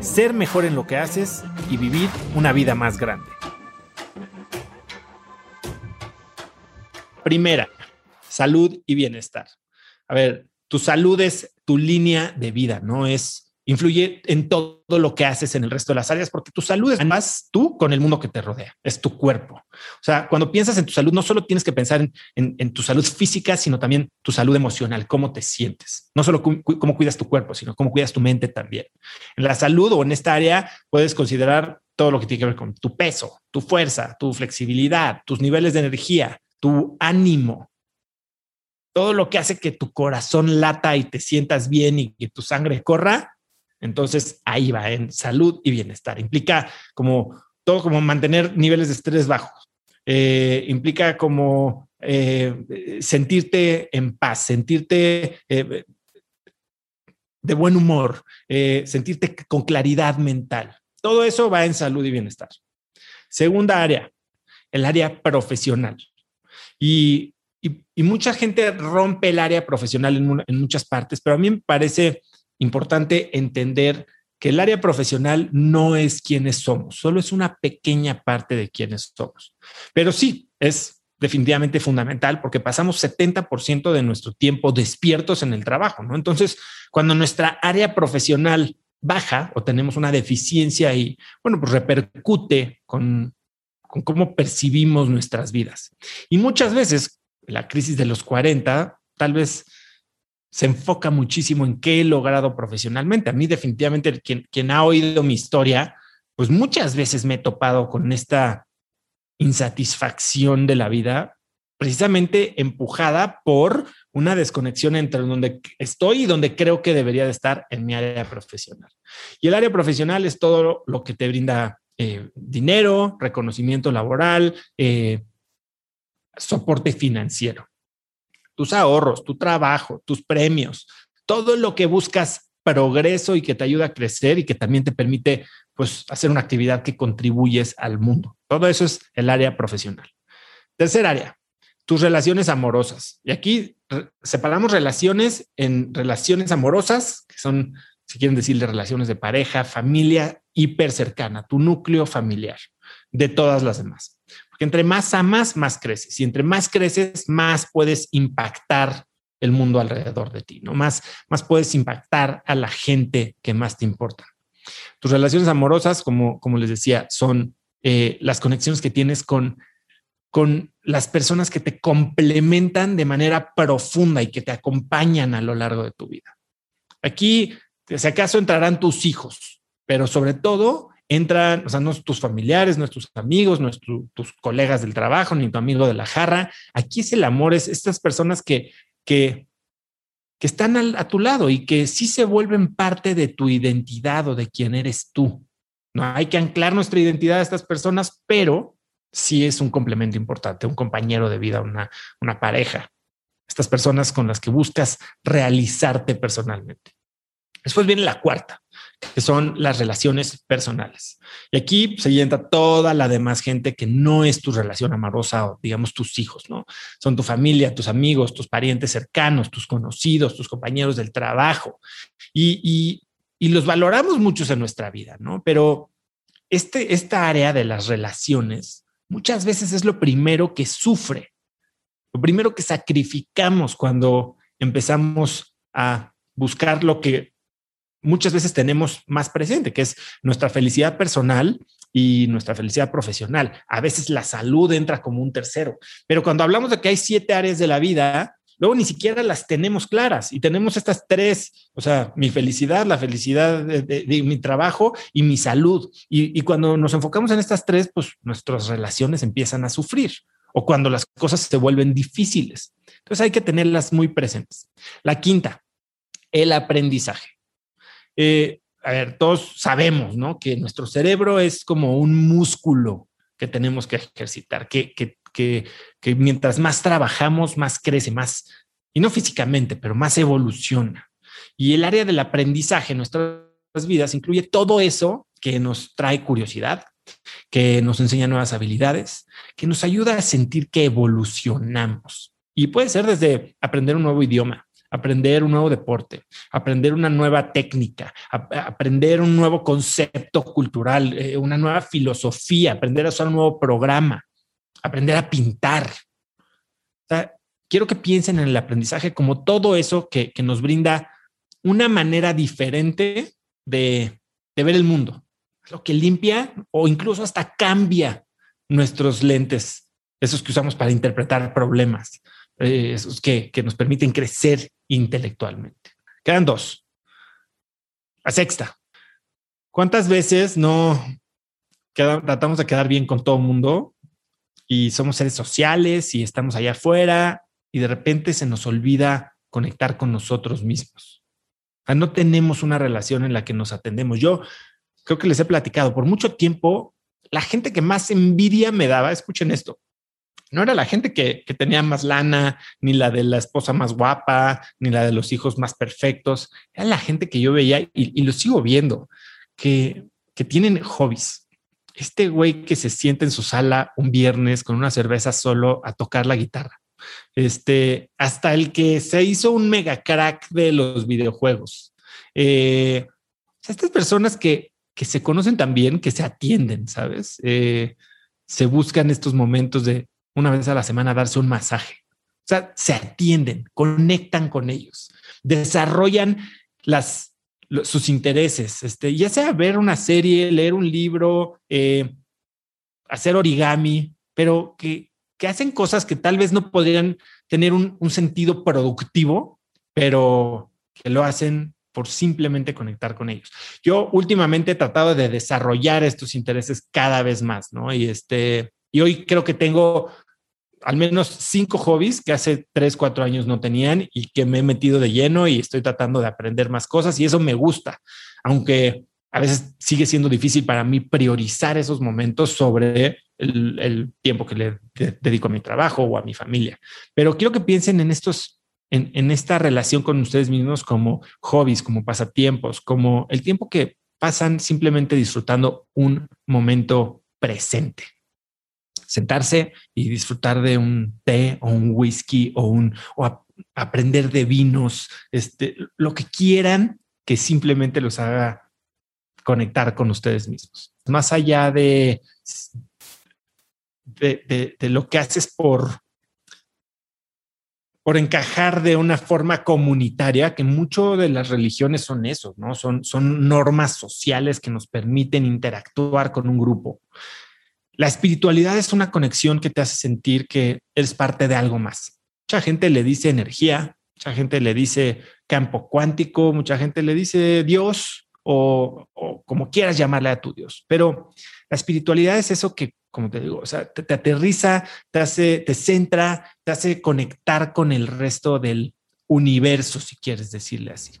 ser mejor en lo que haces y vivir una vida más grande. Primera, salud y bienestar. A ver, tu salud es tu línea de vida, no es influye en todo lo que haces en el resto de las áreas, porque tu salud es más tú con el mundo que te rodea, es tu cuerpo. O sea, cuando piensas en tu salud, no solo tienes que pensar en, tu salud física, sino también tu salud emocional, cómo te sientes. No solo cómo cuidas tu cuerpo, sino cómo cuidas tu mente también. En la salud o en esta área puedes considerar todo lo que tiene que ver con tu peso, tu fuerza, tu flexibilidad, tus niveles de energía, tu ánimo, todo lo que hace que tu corazón lata y te sientas bien y que tu sangre corra, entonces ahí va en salud y bienestar. Implica como todo como mantener niveles de estrés bajos. Eh, implica como eh, sentirte en paz, sentirte eh, de buen humor, sentirte con claridad mental. Todo eso va en salud y bienestar. Segunda área, el área profesional. Y, mucha gente rompe el área profesional en muchas partes, pero a mí me parece importante entender que el área profesional no es quienes somos, solo es una pequeña parte de quienes somos. Pero sí, es definitivamente fundamental porque pasamos 70% de nuestro tiempo despiertos en el trabajo, ¿no? Entonces, cuando nuestra área profesional baja o tenemos una deficiencia y, bueno, pues repercute con, con cómo percibimos nuestras vidas. Y muchas veces, la crisis de los 40, tal vez se enfoca muchísimo en qué he logrado profesionalmente. A mí definitivamente quien, quien ha oído mi historia, pues muchas veces me he topado con esta insatisfacción de la vida, precisamente empujada por una desconexión entre donde estoy y donde creo que debería de estar en mi área profesional. Y el área profesional es todo lo que te brinda eh, dinero, reconocimiento laboral, eh, soporte financiero tus ahorros, tu trabajo, tus premios, todo lo que buscas progreso y que te ayuda a crecer y que también te permite pues hacer una actividad que contribuyes al mundo. Todo eso es el área profesional. Tercer área, tus relaciones amorosas. Y aquí separamos relaciones en relaciones amorosas, que son, si quieren decirle, relaciones de pareja, familia hiper cercana, tu núcleo familiar, de todas las demás entre más amas, más creces. Y entre más creces, más puedes impactar el mundo alrededor de ti, ¿no? Más, más puedes impactar a la gente que más te importa. Tus relaciones amorosas, como, como les decía, son eh, las conexiones que tienes con, con las personas que te complementan de manera profunda y que te acompañan a lo largo de tu vida. Aquí, si acaso, entrarán tus hijos, pero sobre todo entran, o sea, no tus familiares, no tus amigos, no tus colegas del trabajo, ni tu amigo de la jarra. Aquí es el amor, es estas personas que, que, que están a tu lado y que sí se vuelven parte de tu identidad o de quién eres tú. No hay que anclar nuestra identidad a estas personas, pero sí es un complemento importante, un compañero de vida, una, una pareja. Estas personas con las que buscas realizarte personalmente. Después viene la cuarta, que son las relaciones personales. Y aquí se entra toda la demás gente que no es tu relación amorosa o digamos tus hijos, ¿no? Son tu familia, tus amigos, tus parientes cercanos, tus conocidos, tus compañeros del trabajo. Y, los valoramos muchos en nuestra vida, ¿no? Pero este, esta área de las relaciones muchas veces es lo primero que sufre, lo primero que sacrificamos cuando empezamos a buscar lo que muchas veces tenemos más presente, que es nuestra felicidad personal y nuestra felicidad profesional. A veces la salud entra como un tercero, pero cuando hablamos de que hay siete áreas de la vida, luego ni siquiera las tenemos claras y tenemos estas tres, o sea, mi felicidad, la felicidad de, mi trabajo y mi salud. Y, y, cuando nos enfocamos en estas tres, pues nuestras relaciones empiezan a sufrir o cuando las cosas se vuelven difíciles. Entonces hay que tenerlas muy presentes. La quinta, el aprendizaje. Eh, a ver, todos sabemos, ¿no? Que nuestro cerebro es como un músculo que tenemos que ejercitar, que, que, que, que mientras más trabajamos, más crece, más, y no físicamente, pero más evoluciona. Y el área del aprendizaje en nuestras vidas incluye todo eso que nos trae curiosidad, que nos enseña nuevas habilidades, que nos ayuda a sentir que evolucionamos. Y puede ser desde aprender un nuevo idioma, aprender un nuevo deporte, aprender una nueva técnica, aprender un nuevo concepto cultural, eh, una nueva filosofía, aprender a usar un nuevo programa, aprender a pintar. quiero que piensen en el aprendizaje como todo eso que, nos brinda una manera diferente de, de ver el mundo, lo que limpia o incluso hasta cambia nuestros lentes, esos que usamos para interpretar problemas, eh, que, nos permiten crecer intelectualmente. Quedan dos. La sexta. ¿Cuántas veces no tratamos de quedar bien con todo el mundo y somos seres sociales y estamos allá afuera y de repente se nos olvida conectar con nosotros mismos? no tenemos una relación en la que nos atendemos. Yo creo que les he platicado por mucho tiempo, la gente que más envidia me daba, escuchen esto, no era la gente que, tenía más lana, ni la de la esposa más guapa, ni la de los hijos más perfectos. Era la gente que yo veía y, lo sigo viendo, que, que tienen hobbies. Este güey que se siente en su sala un viernes con una cerveza solo a tocar la guitarra. Este, hasta el que se hizo un mega crack de los videojuegos. Eh, estas personas que, que se conocen también, que se atienden, ¿sabes? Eh, se buscan estos momentos de, una vez a la semana darse un masaje. O sea, se atienden, conectan con ellos, desarrollan las, sus intereses, este, ya sea ver una serie, leer un libro, eh, hacer origami, pero que, que, hacen cosas que tal vez no podrían tener un, un sentido productivo, pero que lo hacen por simplemente conectar con ellos. Yo últimamente he tratado de desarrollar estos intereses cada vez más, ¿no? Y este, y hoy creo que tengo al menos cinco hobbies que hace tres, cuatro años no tenían y que me he metido de lleno y estoy tratando de aprender más cosas y eso me gusta, aunque a veces sigue siendo difícil para mí priorizar esos momentos sobre el, tiempo que le dedico a mi trabajo o a mi familia. Pero quiero que piensen en estos, en, esta relación con ustedes mismos como hobbies, como pasatiempos, como el tiempo que pasan simplemente disfrutando un momento presente sentarse y disfrutar de un té o un whisky o un o aprender de vinos, este, lo que quieran que simplemente los haga conectar con ustedes mismos. Más allá de, de, lo que haces por, por encajar de una forma comunitaria, que mucho de las religiones son eso, ¿no? Son, son normas sociales que nos permiten interactuar con un grupo. La espiritualidad es una conexión que te hace sentir que eres parte de algo más. Mucha gente le dice energía, mucha gente le dice campo cuántico, mucha gente le dice Dios o, como quieras llamarle a tu Dios. Pero la espiritualidad es eso que, como te digo, o sea, te, te aterriza, te hace, te centra, te hace conectar con el resto del universo, si quieres decirle así.